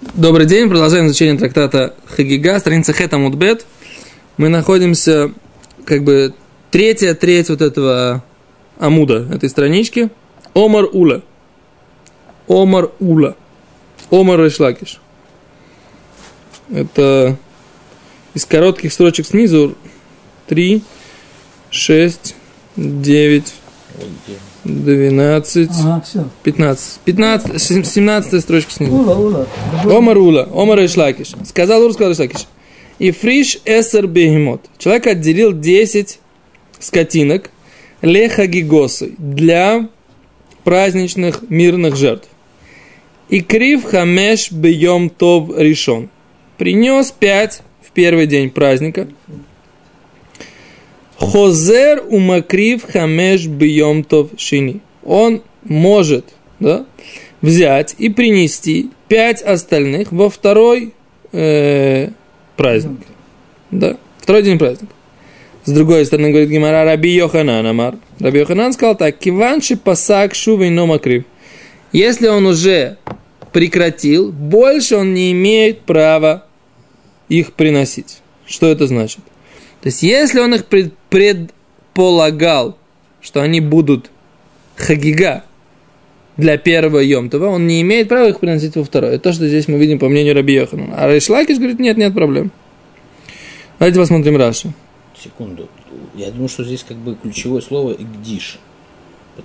Добрый день, продолжаем изучение трактата Хагига, страница Хета Мудбет. Мы находимся, как бы, третья треть вот этого амуда, этой странички. Омар Ула. Омар Ула. Омар Ишлакиш. Это из коротких строчек снизу 3, 6, 9, 12, Ага, все. 15. 15, 17 строчка снизу. Ула, ула. Омар Ула, Омар Ишлакиш. Сказал Ур, сказал Ишлакиш. И фриш эсер бегемот. Человек отделил 10 скотинок леха гигосы для праздничных мирных жертв. И крив хамеш бьем тов решен. Принес 5 в первый день праздника. Хозер умакрив хамеш бьем тов шини. Он может да, взять и принести пять остальных во второй э, праздник. Да, второй день праздника. С другой стороны, говорит Гимара, Раби Йоханан Амар. Раби Йоханан сказал так, киванши пасак шувейно макрив. Если он уже прекратил, больше он не имеет права их приносить. Что это значит? То есть, если он их пред- предполагал, что они будут хагига для первого Йомтова, он не имеет права их приносить во второй. Это то, что здесь мы видим по мнению Раби Йохана. А Рейшлакиш говорит, нет, нет проблем. Давайте посмотрим Раши. Секунду. Я думаю, что здесь как бы ключевое слово «игдиш».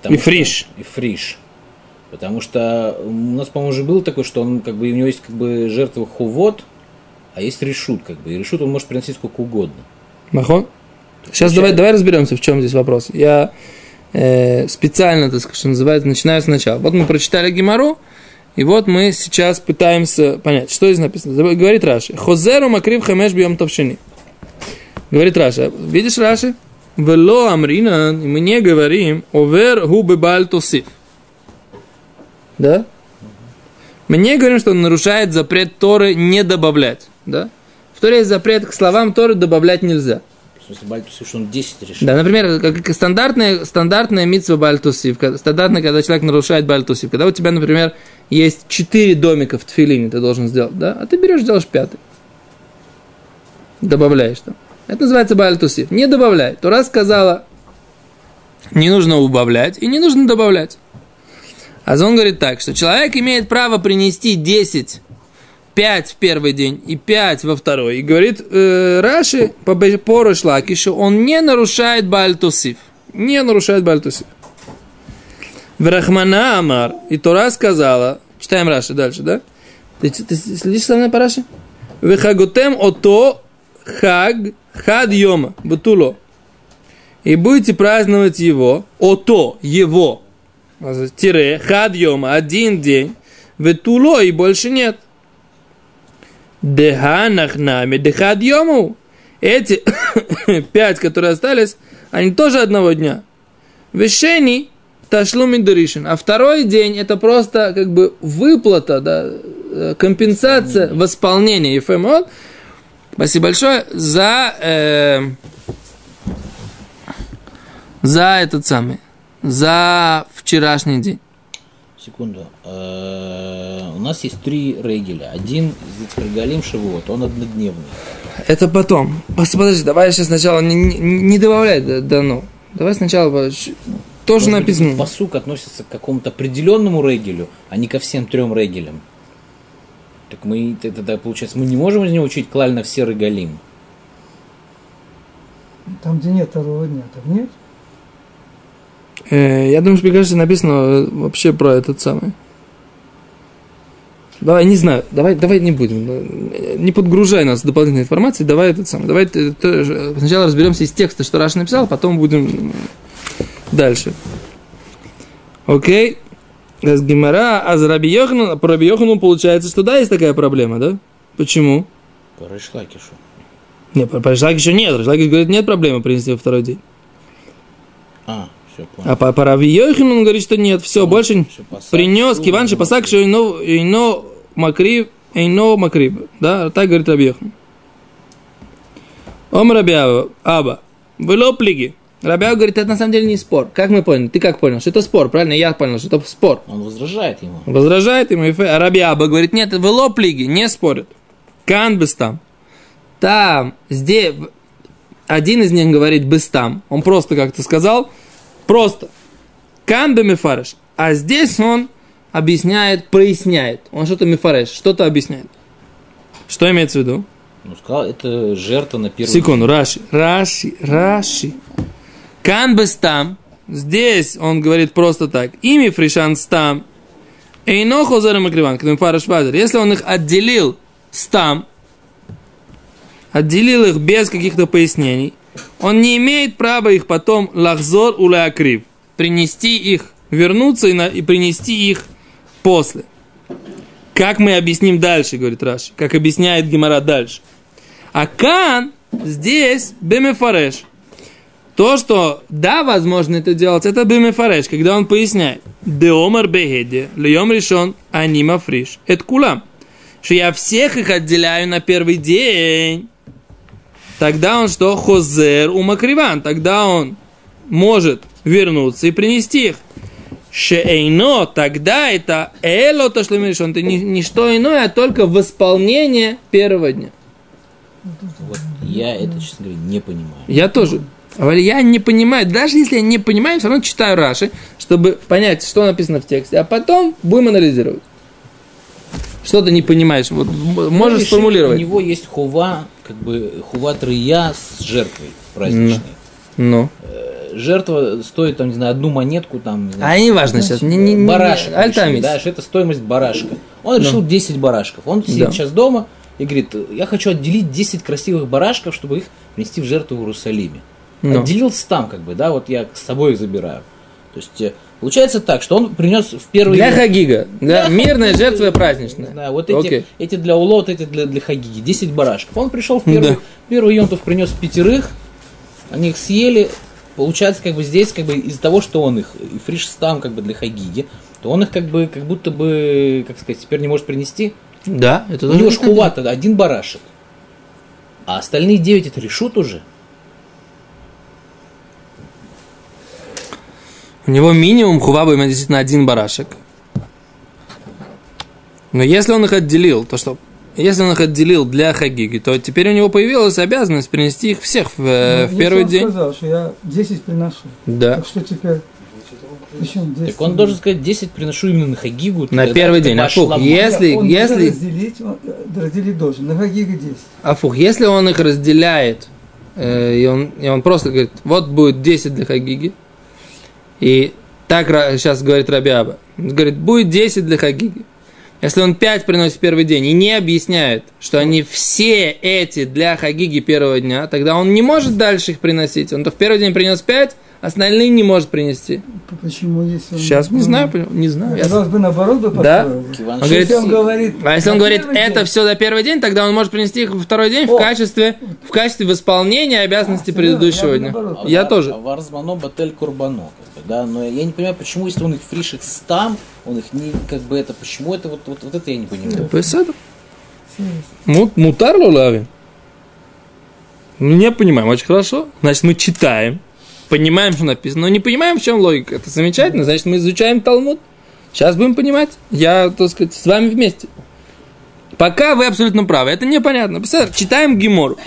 И фриш. что- И фриш. Потому что у нас, по-моему, уже было такое, что он как бы у него есть как бы жертва хувод, а есть решут, как бы. И решут он может приносить сколько угодно. Махон? Сейчас давай, давай разберемся, в чем здесь вопрос. Я э, специально, так сказать, что называется, начинаю сначала. Вот мы прочитали Гимару, и вот мы сейчас пытаемся понять, что здесь написано. Говорит Раши. Хозеру макрив хамеш бьем товшини. Говорит Раши. Видишь Раши? Вело амрина, и мы не говорим, овер губы баль тосиф. Да? Мы не говорим, что он нарушает запрет Торы не добавлять. Да? В Торе есть запрет к словам Торы добавлять нельзя. В смысле, Бальтус, что он 10 решил. Да, например, как, стандартная, стандартная митсва бальтусив, стандартная, когда человек нарушает бальтусив, когда у тебя, например, есть четыре домика в тфилине, ты должен сделать, да, а ты берешь, делаешь пятый, добавляешь там. Это называется бальтусив. Не добавляй. Тура сказала, не нужно убавлять и не нужно добавлять. А он говорит так, что человек имеет право принести 10 5 в первый день и 5 во второй. И говорит э, Раши по Бе- по Рошлакишу, он не нарушает Бальтусив. Не нарушает Бальтусив. Врахмана Амар. И Тора сказала, читаем Раши дальше, да? Ты, ты следишь со мной по Раши? Вехагутем ото хаг хад йома бутуло. И будете праздновать его, ото, его, тире, хад йома, один день, ветуло и больше нет. Деханах нами, дехад йому. Эти пять, которые остались, они тоже одного дня. Вешени ташлумин дуришин. А второй день это просто как бы выплата, да, э, компенсация, восполнение. Ефемот. Спасибо большое за, э, за этот самый, за вчерашний день. Секунду. У нас есть три регеля. Один из Регалим Шивот, он однодневный. Это потом. Подожди, давай сейчас сначала не, не, не добавляй да, да ну. Давай сначала тоже Может быть, написано. Пасук относится к какому-то определенному регелю, а не ко всем трем регелям. Так мы тогда, получается, мы не можем из него учить клально все регалим. Там, где нет второго дня, там нет? Э, я думаю, что, мне кажется, написано э, вообще про этот самый. Давай, не знаю, давай, давай не будем. Не подгружай нас дополнительной информацией, давай этот самый. Давай сначала разберемся из текста, что Раш написал, потом будем дальше. Окей. С Гимара, а за Раби Йохану, по Раби Йохану получается, что да, есть такая проблема, да? Почему? По Решлакишу. Не, по Ришлакиш еще нет. Ришлакиш говорит, нет проблемы принести во второй день. А, все. А по, по Раби Йохану он говорит, что нет, все, больше Что пасак, принес киван ну, пасак, что ино, ино макрив, ино макрив. Да, так говорит Раби Йохан. Ом Раби Аба, было плиги. Рабиа говорит, это на самом деле не спор. Как мы поняли? Ты как понял? Что это спор, правильно? Я понял, что это спор. Он возражает ему. Возражает ему, а Рабиаба говорит, нет, в лоб лиги, не спорят. Кан там. Там, здесь, один из них говорит быстам. Он просто как-то сказал, просто. Кан мефареш. А здесь он объясняет, проясняет. Он что-то мифареш, что-то объясняет. Что имеется в виду? Ну, сказал, это жертва на первый Секунду, Раши, Раши, Раши. Кан там. Здесь он говорит просто так. Ими фришан стам. Эйно хозер макриван, Если он их отделил стам, отделил их без каких-то пояснений, он не имеет права их потом лахзор улеакрив, принести их, вернуться и, на, и принести их после. Как мы объясним дальше, говорит Раши, как объясняет Гемора дальше. А Кан здесь бемефареш. То, что да, возможно это делать, это бемефареш, когда он поясняет. Деомар бегеде, льем решен, анима фриш. Это кулам. Что я всех их отделяю на первый день. Тогда он что? Хозер умакриван. Тогда он может вернуться и принести их. Шеэйно, тогда это эло то, что решен, это не, не что иное, а только восполнение первого дня. Вот я это, честно говоря, не понимаю. Я тоже. Я не понимаю, даже если я не понимаю, все равно читаю Раши, чтобы понять, что написано в тексте, а потом будем анализировать. Что ты не понимаешь? Вот, можешь решили, сформулировать. У него есть хува, как бы хува трия с жертвой праздничной. Ну. Э, жертва стоит, там, не знаю, одну монетку, там, не знаю, А не важно сейчас. Не, не, не, барашек. Решили, да, это стоимость барашка. Он решил ну. 10 барашков. Он сидит да. сейчас дома, и говорит, я хочу отделить 10 красивых барашков, чтобы их принести в жертву в Иерусалиме. Ну. Отделился там, как бы, да, вот я с собой их забираю. То есть э, получается так, что он принес в первый Для Хагига. Да, мирная жертва праздничная. Да, вот эти, okay. эти для улот, эти для, для Хагиги. 10 барашков. Он пришел в первый, да. первый Йонтов, принес пятерых, они их съели. Получается, как бы здесь, как бы из-за того, что он их, и фриш там, как бы для Хагиги, то он их как бы, как будто бы, как сказать, теперь не может принести. Да, это У него шхува тогда один барашек. А остальные девять это решут уже. У него минимум хува имеет действительно один барашек. Но если он их отделил, то что если он их отделил для хагиги, то теперь у него появилась обязанность принести их всех в, э, ну, в первый день. Он сказал, что я 10 приношу. Да. Так что теперь так он должен сказать, 10 приношу именно на Хагигу. На первый день. Афух, если... Он если... разделить, он, э, разделить должен. На Хагигу 10. Афух, если он их разделяет, э, и, он, и он просто говорит, вот будет 10 для Хагиги, и так сейчас говорит Рабиаба, говорит, будет 10 для Хагиги. Если он 5 приносит первый день и не объясняет, что они все эти для Хагиги первого дня, тогда он не может дальше их приносить. Он то в первый день принес 5, остальные не может принести. Почему если он... Сейчас не знаю, не знаю. Казалось бы, наоборот бы Да? Он говорит, он говорит, а если он говорит, это все за первый день, тогда он может принести их во второй день О. в качестве, в качестве восполнения обязанностей а, предыдущего я дня. Наоборот, я а, тоже. Варзмано батель курбано. Да, но я не понимаю, почему, если он их фришек стам, он их не, как бы это, почему это, вот, вот, вот это я не понимаю. Посаду. Мутар лулави. Не понимаем, очень хорошо. Значит, мы читаем, понимаем, что написано, но не понимаем, в чем логика. Это замечательно, значит, мы изучаем Талмуд. Сейчас будем понимать. Я, так сказать, с вами вместе. Пока вы абсолютно правы. Это непонятно. Представляете, читаем Гимору.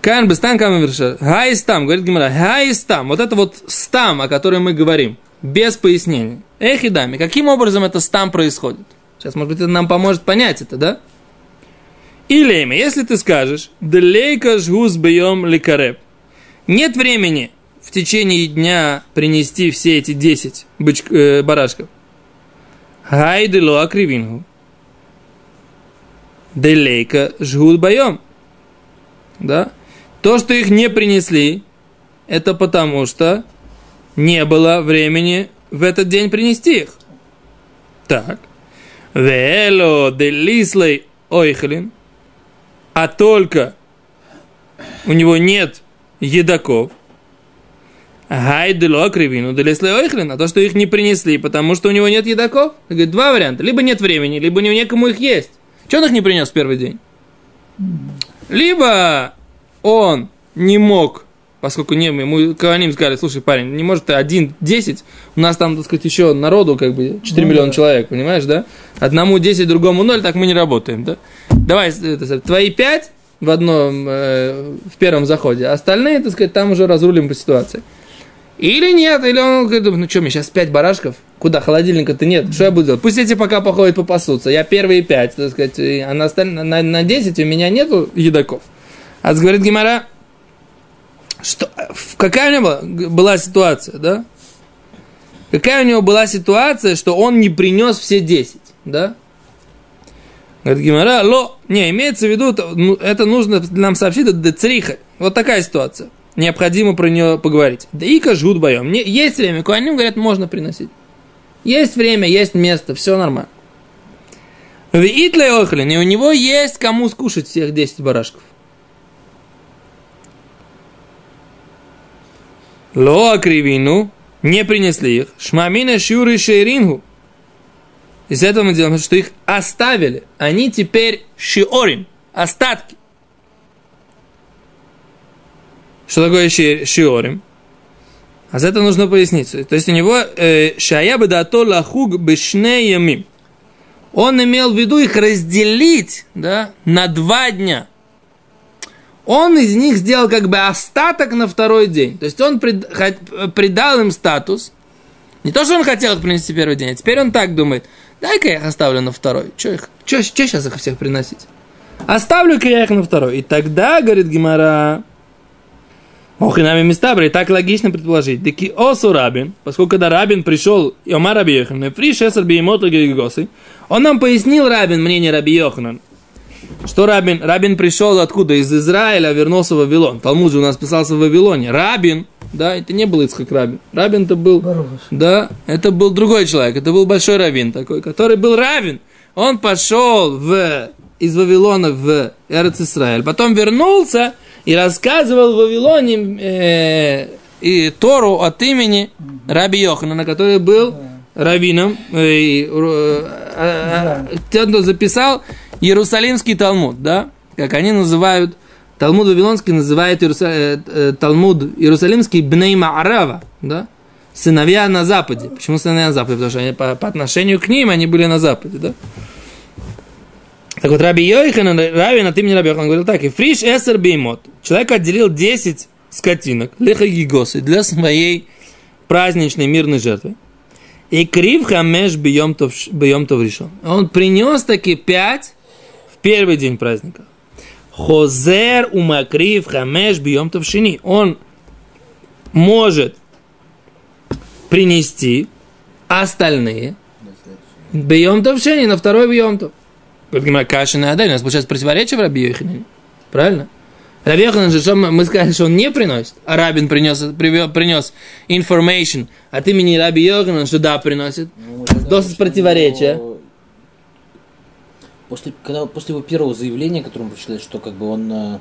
Кан бестан кам верша. Хайстам, говорит Гимара. Хайстам. Вот это вот стам, о котором мы говорим. Без пояснений. Эх и дами. Каким образом это стам происходит? Сейчас, может быть, это нам поможет понять это, да? Или, если ты скажешь, Делейка жгус бьем ликареп. Нет времени в течение дня принести все эти 10 быч, э, барашков. Хайдело акривингу. Делейка жгут боем. Да? То, что их не принесли, это потому что не было времени в этот день принести их. Так. Вело делислей ойхлин – а только у него нет едоков, Гайдело кривину, делеслеойхлин, а то, что их не принесли, потому что у него нет едоков. Говорит, два варианта. Либо нет времени, либо него некому их есть. Че он их не принес в первый день? Либо он не мог, поскольку не, ему Каваним сказали, слушай, парень, не может ты один, десять, у нас там, так сказать, еще народу, как бы, 4 Ну миллиона да. человек, понимаешь, да? Одному 10, другому 0, так мы не работаем, да? Давай, это, твои 5 в одном, э, в первом заходе, остальные, так сказать, там уже разрулим по ситуации. Или нет, или он говорит, ну что, мне сейчас 5 барашков, куда, холодильника-то нет, что я буду делать? Пусть эти пока походят, попасутся, я первые 5, так сказать, а на, осталь- на, на 10 у меня нету едоков. А говорит Гимара, что, какая у него была ситуация, да? Какая у него была ситуация, что он не принес все 10, да? Говорит Гимара, ло, не, имеется в виду, ну, это нужно нам сообщить, это децриха. Вот такая ситуация. Необходимо про нее поговорить. Да и жгут боем. Есть время, куаним говорят, можно приносить. Есть время, есть место, все нормально. В Итле Охлин, и у него есть кому скушать всех 10 барашков. Ло акривину, не принесли их. Шмамина шюры шейрингу. Из этого мы делаем, что их оставили. Они теперь шиорим, остатки. Что такое ши- шиорим? А за это нужно пояснить. То есть у него э, шая бы дато лахуг бешне ямим. Он имел в виду их разделить да, на два дня. Он из них сделал как бы остаток на второй день. То есть он придал им статус. Не то, что он хотел их принести первый день, а теперь он так думает. Дай-ка я их оставлю на второй. Че их, че, сейчас их всех приносить? Оставлю-ка я их на второй. И тогда, говорит Гимара, Ох, и нами места, и так логично предположить. Таки осу рабин, поскольку когда рабин пришел, и Омар Раби Йоханан, фри шесар биемота гигосы, он нам пояснил рабин мнение Раби Йоханан. Что Рабин? Рабин пришел откуда? Из Израиля, вернулся в Вавилон. Талмуд же у нас писался в Вавилоне. Рабин, да, это не был Ицхак Рабин. Рабин это был, Баруш. да, это был другой человек. Это был большой раввин такой, который был раввин. Он пошел в, из Вавилона в Эрец Исраиль. Потом вернулся и рассказывал в Вавилоне э, и Тору от имени Раби Йоханана, который был раввином. э, э, э, э, тот, кто записал Иерусалимский Талмуд, да, как они называют, Талмуд Вавилонский называет э, э, Талмуд Иерусалимский Бней Маарава, да, сыновья на Западе. Почему сыновья на Западе? Потому что они, по, по отношению к ним они были на Западе, да. Так вот, Раби Йоханан, Равин от имени Раби Йоханан говорил так, и фриш эсер беймот. Человек отделил 10 скотинок, леха гигосы, для своей праздничной мирной жертвы. И крив хамеш бьем то решен. Он принес таки 5 в первый день праздника. Хозер умакрив хамеш бьем то шини. Он может принести остальные бьем то шини на второй бьем то. Говорит, каша на. У нас получается противоречие в Раби Йоханане. Правильно? Раби Йоханан же, что мы сказали, что он не приносит, а Рабин принес, принес information от имени Раби Йоханана, что да, приносит. Ну, почему противоречия. его- После, когда, после его первого заявления, которым прочитали, что как бы он э,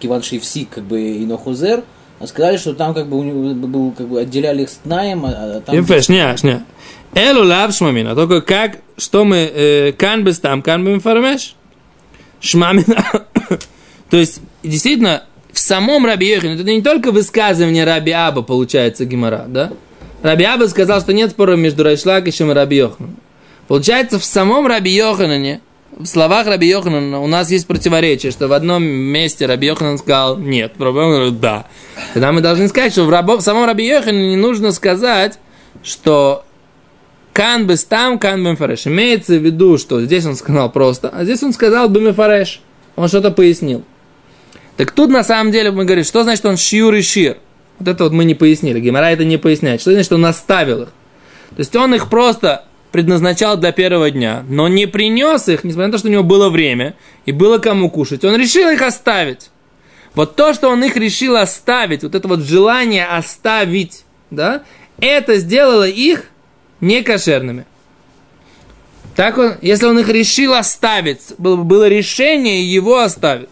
Киван Шейфсик, как бы и Нохузер, а сказали, что там как бы у него был, как бы отделяли их с Наем, а, а там... Ефе, шня, шня. Элу лав шмамина. Только как, что мы, э, кан без там, кан бы информеш? Шмамина. То есть, действительно, в самом Раби Йохане, это не только высказывание Раби Аба, получается, Гимара, да? Раби Аба сказал, что нет спора между Райшлакишем и Раби Йоханом. Получается, в самом Раби Йоханане, в словах Раби Йоханана у нас есть противоречие, что в одном месте Раби Йоханан сказал нет, в другом говорит да. Тогда мы должны сказать, что в, рабо- в самом Раби Йоханане нужно сказать, что кан бы там, кан бы фареш. Имеется в виду, что здесь он сказал просто, а здесь он сказал бы фареш. Он что-то пояснил. Так тут на самом деле мы говорим, что значит он шиур и шир? Вот это вот мы не пояснили. Гемора это не поясняет. Что значит, он оставил их? То есть он их просто предназначал для первого дня, но не принес их, несмотря на то, что у него было время и было кому кушать. Он решил их оставить. Вот то, что он их решил оставить, вот это вот желание оставить, да, это сделало их некошерными. Так он, если он их решил оставить, было, было решение его оставить.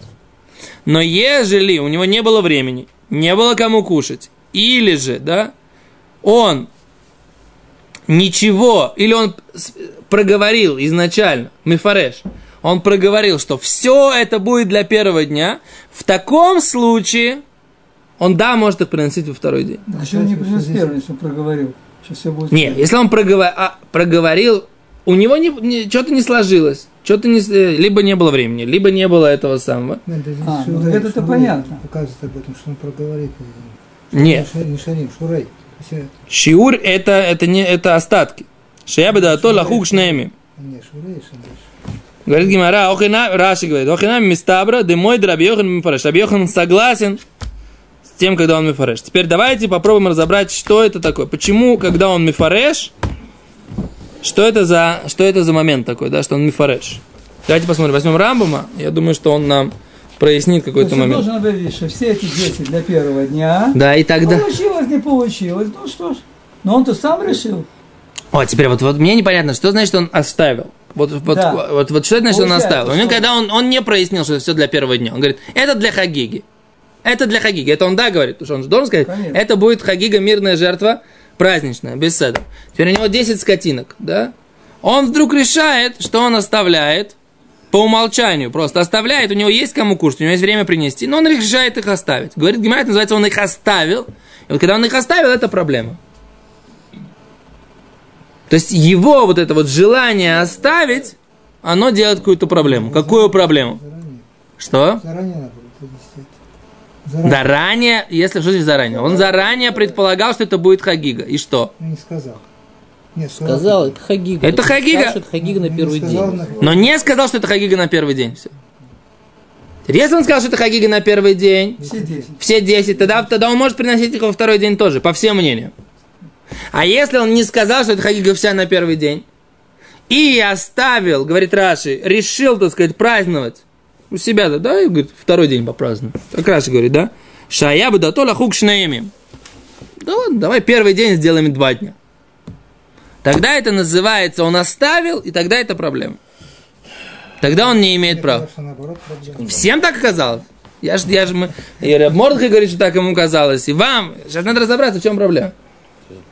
Но ежели у него не было времени, не было кому кушать, или же, да, он ничего, или он проговорил изначально, Мифареш, он проговорил, что все это будет для первого дня, в таком случае он да, может их приносить во второй день. Еще он не принес первый, если он проговорил. Сейчас все будет. Нет, если он проговор- а, проговорил, у него не, что-то не сложилось, что-то не, э, либо не было времени, либо не было этого самого. Нет, это А, ну это-то понятно. Показывает об этом, что он проговорит. Нет, Не Не Шарим, Шурей. Шиур это, это, не, это остатки. Шияба да то лахук шнеми. Говорит Гимара, охина, Раши говорит, охина мистабра, де мой драбьехан мифареш. Рабьехан согласен с тем, когда он мифареш. Теперь давайте попробуем разобрать, что это такое. Почему, когда он мифареш, что это за, что это за момент такой, да, что он мифареш. Давайте посмотрим, возьмем Рамбама, я думаю, что он нам прояснит То какой-то он момент. должен объявить, что все эти 10 для первого дня. Да, и тогда... Получилось, не получилось. Ну что ж. Но он-то сам решил. О, теперь вот, вот мне непонятно, что значит он оставил. Вот, вот, Да. вот, вот что это значит он оставил? У него, когда он, он не прояснил, что это все для первого дня. Он говорит, это для Хагиги. Это для Хагиги. Это он да говорит, потому что он же должен сказать, Конечно. это будет Хагига мирная жертва, праздничная, без седа. Теперь у него 10 скотинок, да? Он вдруг решает, что он оставляет по умолчанию, просто оставляет, у него есть кому кушать, у него есть время принести, но он решает их оставить. Говорит, Гимара, это называется, он их оставил. И вот когда он их оставил, это проблема. То есть его вот это вот желание оставить, оно делает какую-то проблему. Какую проблему? Заранее. Что? Заранее надо. Заранее. Если что значит заранее? Он заранее предполагал, что это будет Хагига. И что? Ну, не сказал. Нет, Сказал, это Хагига. Это Хагига. сказал, Это Хагига на Не первый сказал день. на- Но не сказал, что это Хагига на первый день. Все. Если он сказал, что это Хагига на первый день, Все 10. все 10, тогда, тогда он может приносить их во второй день тоже, по всем мнениям. А если он не сказал, что это Хагига вся на первый день, и оставил, говорит Раши, решил, так сказать, праздновать у себя, да, да, и говорит, второй день попразднуем. Так Раши говорит, да? Шая бы да то лахук шнаими. Да ладно, давай первый день сделаем два дня. Тогда это называется, он оставил, и тогда это проблема. Тогда он не имеет права. казалось. Всем так оказалось. Я же, я же, мы, и Мордхай говорит, что так ему казалось, и вам. Сейчас надо разобраться, в чем проблема.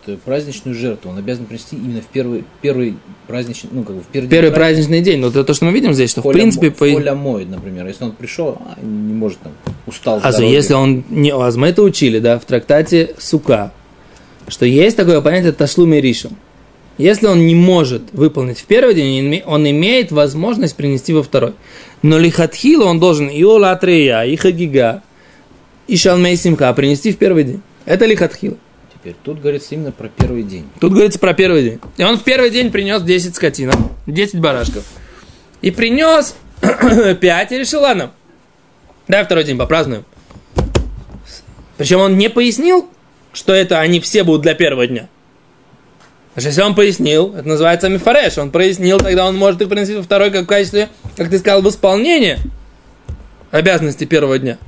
Это праздничную жертву он обязан принести именно в первый, первый праздничный, ну, как бы в первый, Первый день праздничный день, вот это то, что мы видим здесь, что в Холя принципе... мо- по- моет, например. Если он пришел, а, не может там, устал. А если он не... А мы это учили, да, в трактате Сука, что есть такое понятие ташлуми ришем. Если он не может выполнить в первый день, он име- он имеет возможность принести во второй. Но лихатхила он должен и олатрея, и хагига, и шалмей симха принести в первый день. Это лихатхила. Теперь тут говорится именно про первый день. Тут говорится про первый день. И он в первый день принес 10 скотинок, 10 барашков. И принес 5 и решил, ладно, давай второй день попразднуем. Причем он не пояснил, что это они все будут для первого дня. Потому что если он пояснил, это называется мифареш, он прояснил, тогда он может их принести во второй как в качестве, как ты сказал, в исполнение обязанности первого дня.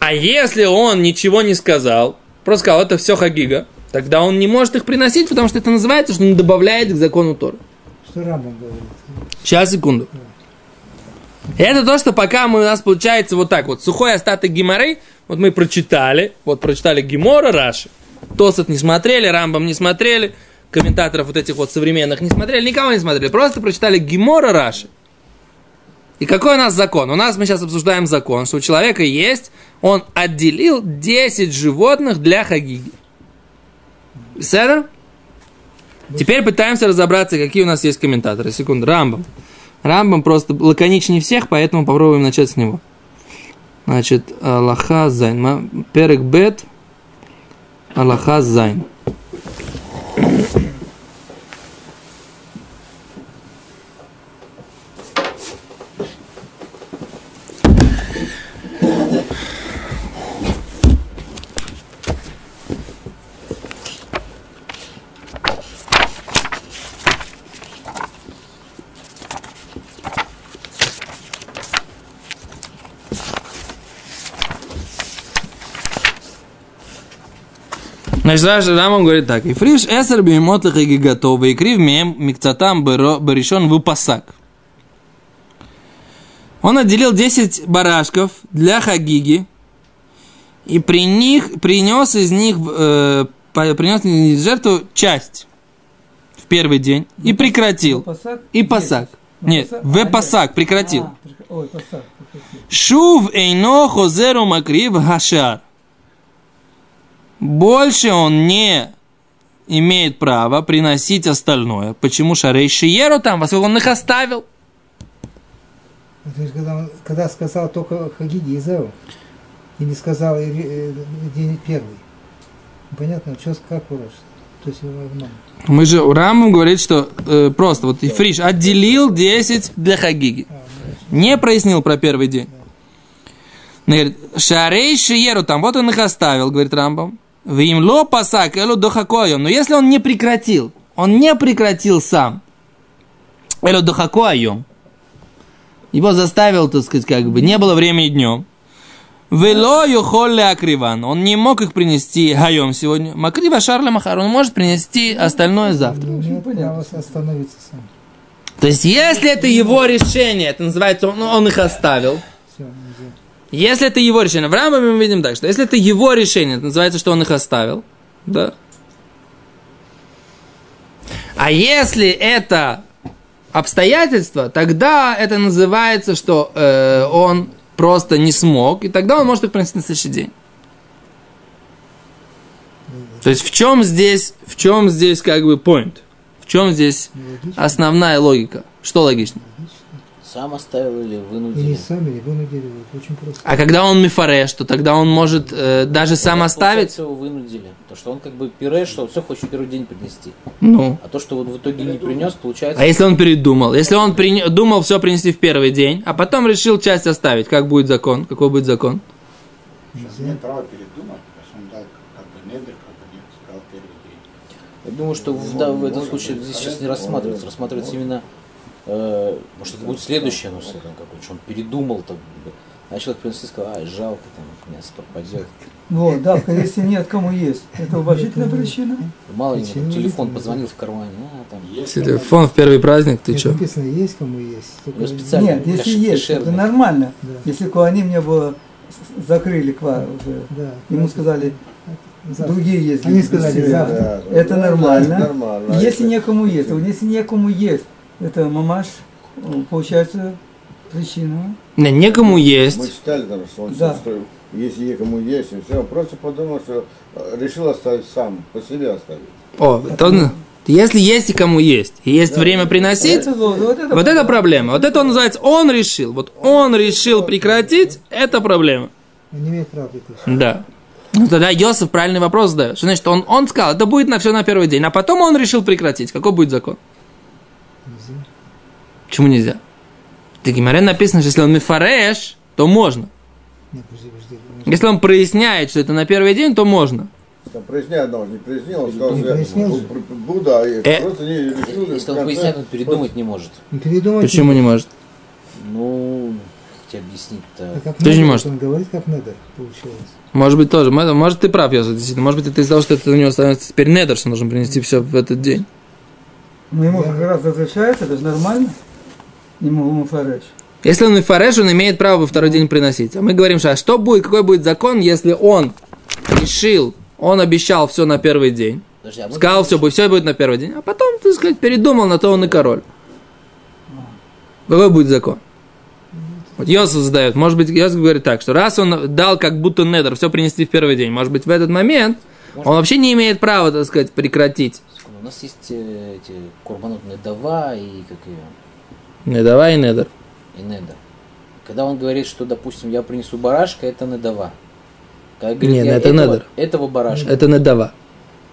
А если он ничего не сказал, просто сказал, это все хагига, тогда он не может их приносить, потому что это называется, что он добавляет к закону Торы. Что Рамбам говорит? Сейчас, секунду. Это то, что пока мы, у нас получается вот так вот. Сухой остаток геморрей, вот мы прочитали, вот прочитали Гемора, Раши. Тосот не смотрели, Рамбам не смотрели, комментаторов вот этих вот современных не смотрели, никого не смотрели. Просто прочитали Гемора, Раши. И какой у нас закон? У нас мы сейчас обсуждаем закон, что у человека есть, он отделил 10 животных для хагиги. Сэр? Теперь пытаемся разобраться, какие у нас есть комментаторы. Секунду, Рамбам. Рамбам просто лаконичнее всех, поэтому попробуем начать с него. Значит, Аллаха Зайн. Ма- Перек Бет. Аллаха Зайн. Значит, Раши Рамбам говорит так. Ифриш эсер бимот лехаги готов, и крив мем микцатам баришон выпасак. Он отделил 10 барашков для хагиги, и при них, принес из них, э, принес из жертву часть в первый день и прекратил. Пасак? И пасак. Нет, пасак? в А, пасак прекратил. А, Ой, пасак. прекратил. Шув эйно хозеру макрив хашар. Больше он не имеет права приносить остальное. Почему Шарей Шиеру там, поскольку он их оставил? То есть, когда, когда сказал только Хагиги и Зеу, и не сказал э, день первый. Понятно, что как ураж? То есть, ну, Мы же, Рамбам говорит, что э, просто вот Ифриш отделил 10 для Хагиги. Не прояснил про первый день. Он говорит, Шарей Шиеру там, вот он их оставил, говорит Рамбам. Вимло пасак элу дохакоем. Но если он не прекратил, он не прекратил сам. Элу дохакоем. Его заставил, так сказать, как бы, не было времени днем. Вело юхолле акриван. Он не мог их принести хайом сегодня. Макрива шарля махар. Он может принести остальное завтра. не имеет права остановиться сам. То есть, если это его решение, это называется, он, он их оставил. Все. Если это его решение, в Рамбаме мы видим так, что если это его решение, это называется, что он их оставил. Да. А если это обстоятельства, тогда это называется, что э, он просто не смог, и тогда он может их принести на следующий день. То есть в чем здесь, в чем здесь как бы point? В чем здесь основная логика? Что логично? Сам оставил или И не вынудили? сами, не вынудили. Вот Очень просто. А когда он мифареш, то тогда он может э, даже сам оставить. Получается, его вынудили. То, что он как бы пире, что все хочет первый день принести. Ну. А то, что вот в итоге не принес, получается... А если он передумал? Если он приня- думал все принести в первый день, а потом решил часть оставить, как будет закон? Какой будет закон? Сейчас имеет право передумать, потому что он дал как бы недр, как бы нет, сказал первый день. Я думаю, что в, да, в этом случае здесь сейчас не рассматривается. Рассматривается именно... э, может, это будет следующее, ну, там, какой что он передумал, там, а человек принести и сказал, ай, жалко, там, мясо пропадет. Вот, да, если нет, кому есть. Это уважительная причина. Мало ли, телефон позвонил в кармане, а, там, Есть Телефон в первый праздник, ты что? написано, есть кому есть. Ну, специально. Нет, если есть, это нормально. Да. Если Куаним не было закрыли квар уже. Да. Ему сказали, Завтра. другие есть. Они сказали завтра. Это нормально. нормально. Если некому есть, а если некому есть, это мамаш, э, получается, причина. Не, некому Мы есть. читали там, что он Да. что если некому есть, и все, он просто подумал, что э, решил оставить сам, по себе оставить. О, то- если есть и кому есть, и есть время приносить, Это вот, вот это, вот это проблема. Вот это он называется, он решил. Вот он решил прекратить, это проблема. Он не имеет права прекратить. Да. Ну, тогда Йосиф правильный вопрос задает. Что значит, он, он сказал, это будет на все на первый день, а потом он решил прекратить. Какой будет закон? Нельзя. Почему нельзя? В Гимаре написано, что если он мифареш, то можно. Нет, подожди, подожди. Если он проясняет, что это на первый день, то можно. Там проясняет, но он не прояснил, он сказал, что Будда, Э. просто не решил. Если он поясняет, он передумать не может. Не передумайте. Почему не может? Ну, тебе объяснить-то? А Ты же не можешь. Он говорит, как недер получилось. Может быть тоже. Может, может, ты прав, Йосиф, действительно. Может быть, это из-за того, что это у него становится теперь недер, что нужно принести все в этот день. Но ему как раз разрешается, это же нормально. Ему муфареш. Если он мифареш, он имеет право во второй день приносить. А мы говорим, что а что будет, какой будет закон, если он решил, он обещал все на первый день, Подожди, а сказал все, будет, все будет на первый день, а потом, так сказать, передумал, на то он и король. Какой будет закон? Вот Йосиф задает, может быть, Йосиф говорит так, что раз он дал как будто недр, все принести в первый день, может быть, в этот момент он вообще не имеет права, так сказать, прекратить. У нас есть э, эти курбанут Недава и как ее, Не давай недр. и Неда. Когда он говорит, что, допустим, я принесу барашка, это Недава. Когда говорит, Не, я это этого, недер. этого барашка. Это недава.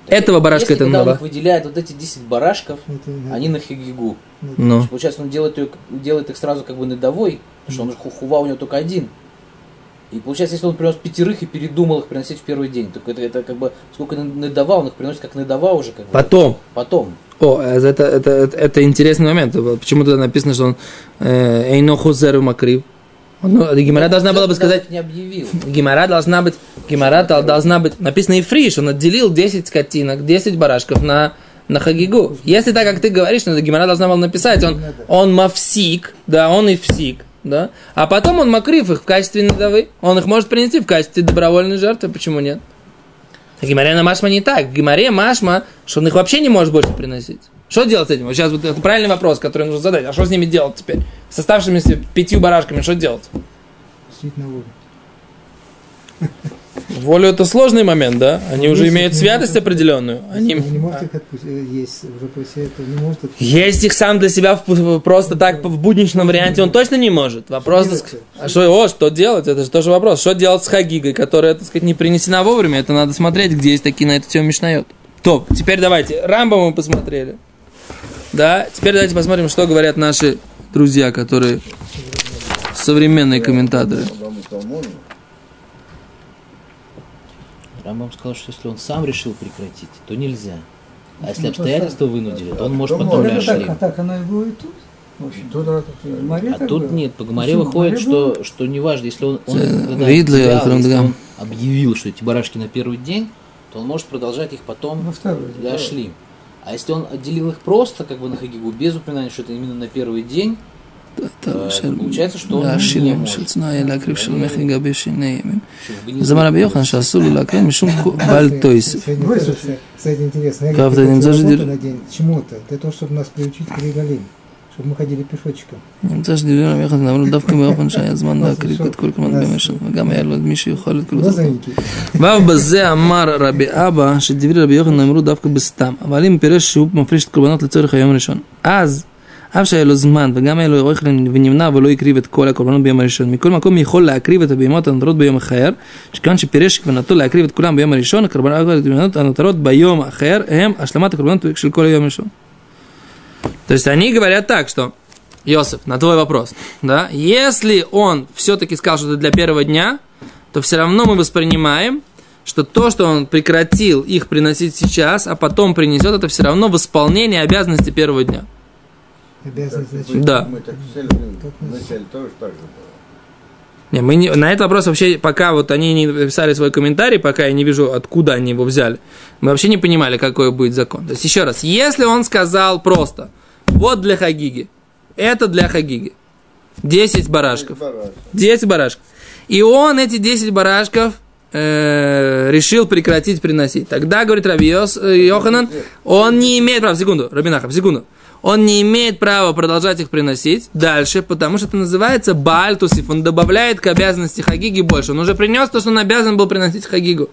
Этого барашка Если это он недава. их выделяет вот эти 10 барашков, Это недер. они на хигигу. Ну. Получается, он делает, ее, делает их сразу как бы недовой, потому что он хува у него только один. И получается, если он принес пятерых и передумал их приносить в первый день, то это, это как бы сколько недова, он их приносит как недова уже как бы. Потом. Потом. О, э, это, это, это, это интересный момент. Почему туда написано, что он э, Эйно Хузеру Макрив? Ну, Гимара должна была бы сказать, не объявил. Гимара должна быть, Гимара дол- должна быть, написано и фриш, он отделил 10 скотинок, 10 барашков на, на Хагигу. Если так, как ты говоришь, ну, Гимара должна была написать, он, он мавсик, да, он и всик, да, а потом он макрив их в качестве надавы, он их может принести в качестве добровольной жертвы, почему нет? В Гимаре на Машма не так. Гимаре Машма, что он их вообще не может больше приносить. Что делать с этим? Вот сейчас вот это правильный вопрос, который нужно задать. А что с ними делать теперь? С оставшимися пятью барашками что делать? Сидеть на воду. Волю это сложный момент, да? Они уже Если имеют не святость может- определенную. Они... Он не может их отпустить, э, есть уже после этого, не может отпустить. Есть их сам для себя в- просто так в будничном варианте он точно не может. Вопрос, так сказать, а что, о, что делать? Это же тоже вопрос. Что делать с хагигой, которая, так сказать, не принесена вовремя? Это надо смотреть, где есть такие на эту тему мишнает. Топ. Теперь давайте. Рамбо мы посмотрели. Да, теперь давайте посмотрим, что говорят наши друзья, которые современные комментаторы. Рамбам сказал, что если он сам решил прекратить, то нельзя. А если Ну, обстоятельства вынудили, то он может то потом можно. Это так, ляшли. а так оно и будет тут. В общем. Тут это всё. В море А тут нет, по Почему? выходит, что, что неважно, если он, он когда Альфред если он объявил, что эти барашки на первый день, то он может продолжать их потом для шлим. А если он отделил их просто, как бы на Хагигу, без упоминания, что это именно на первый день, получается, что он не להשילים может. של צנוע להקריב של מחי גבי שני ימים. Что в гнезде- זמר רבי יוחנן שאסור לו להקריב משום בעל טויסף. Сегодня Высуши. тоже, кстати, интересно. Я Как говорю, ты не работу заждешь? на день чему-то, для того, чтобы нас приучить к регалим, чтобы мы ходили пешочком. נמצא שדברי רבי יוחנן אמרו דווקא באופן שהיה זמן להקריב את כל כמובן בימי ראשון, וגם היה לו מי שיכול את כל זה. Лазаники. ואף בזה אמר רבי אבא שדברי רבי יוחנן נאמרו דווקא בסתם, אבל אם פירש שהוא מפריש את קורבנות לצורך היום הראשון, אז אף שהיה לו זמן וגם היה לו עורך ונמנע ולא הקריב את כל הקורבנות ביום הראשון, מכל מקום יכול להקריב את הבהמות הנותרות ביום אחר, שכיוון שפירש כוונתו להקריב את כולם ביום הראשון, הקורבנות הנותרות ביום אחר הם השלמת הקורבנות של כל היום הראשון. То есть они говорят так, что Йосиф, на твой вопрос, да, если он все-таки сказал, что это для первого дня, то все равно мы воспринимаем, что то, что он прекратил их приносить сейчас, а потом принесет, это все равно восполнение обязанности первого дня. Обязанность? Да. Мы так сели, вначале тоже так же было. Не, мы не, на этот вопрос вообще, пока вот они не написали свой комментарий, пока я не вижу, откуда они его взяли, мы вообще не понимали, какой будет закон. То есть, еще раз, если он сказал просто, вот для Хагиги, это для Хагиги, 10 барашков, Барашек. 10 барашков. И он эти 10 барашков э, решил прекратить приносить. Тогда, говорит Раби Йос- э, Йоханан, он не имеет права, секунду, Рабинахов, секунду. Он не имеет права продолжать их приносить дальше, потому что это называется бальтусиф. Он добавляет к обязанности Хагиги больше. Он уже принес то, что он обязан был приносить Хагигу.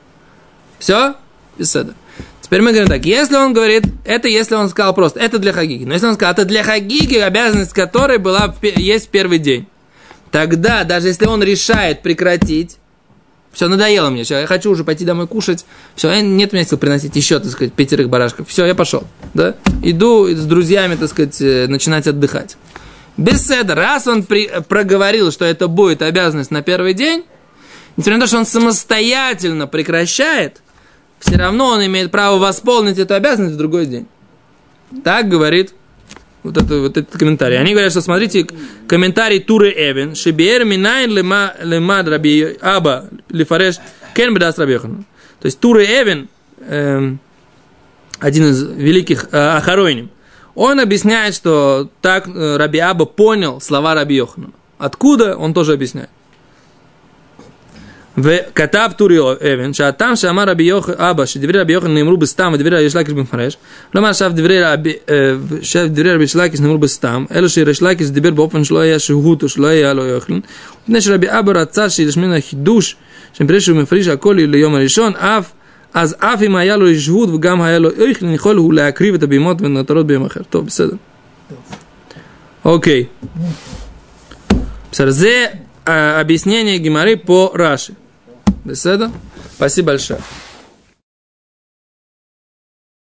Все? Беседа. Теперь мы говорим так, если он говорит, это если он сказал просто, это для Хагиги. Но если он сказал, это для Хагиги, обязанность которой была, есть в первый день. Тогда, даже если он решает прекратить, все, надоело мне, все, я хочу уже пойти домой кушать, все, нет у меня сил приносить еще, так сказать, пятерых барашков, все, я пошел, да, иду с друзьями, так сказать, э, начинать отдыхать. Беседа, раз он при- проговорил, что это будет обязанность на первый день, несмотря на то, что он самостоятельно прекращает, все равно он имеет право восполнить эту обязанность в другой день. Так говорит вот, это, вот этот комментарий. Они говорят, что смотрите, комментарий Туры Эвен, Шибиер Минайн лема лемад Раби Аба Лифареш Кен Бедас Раби Йоханан». То есть Туры Эвен, эм, один из великих э, Ахаройним, он объясняет, что так э, Раби Аба понял слова Раби Йоханана. Откуда, он тоже объясняет. וכתב טורי אבן, שהטעם שאמר רבי יוח, אבא, שדברי רבי יוחנן נאמרו בסתם ודברי רבי שלקיש במפרש, לא אמר עכשיו דברי רבי, אה, שדברי רבי שלקיש נאמרו בסתם, אלא שריש לקיש דיבר באופן שלא היה שהות או שלא היה לו יוחנן, מפני שרבי אבא רצה שישמענו החידוש, שמפני שהוא מפריש הכל ליום הראשון, אף אז אף אם היה לו ישהות וגם היה לו יוחנן, יכול הוא להקריב את הבהמות והנותרות ביום אחר. טוב, בסדר. אוקיי. בסדר, זה אה, объяснение Гимары по Раши. Беседа? Спасибо большое.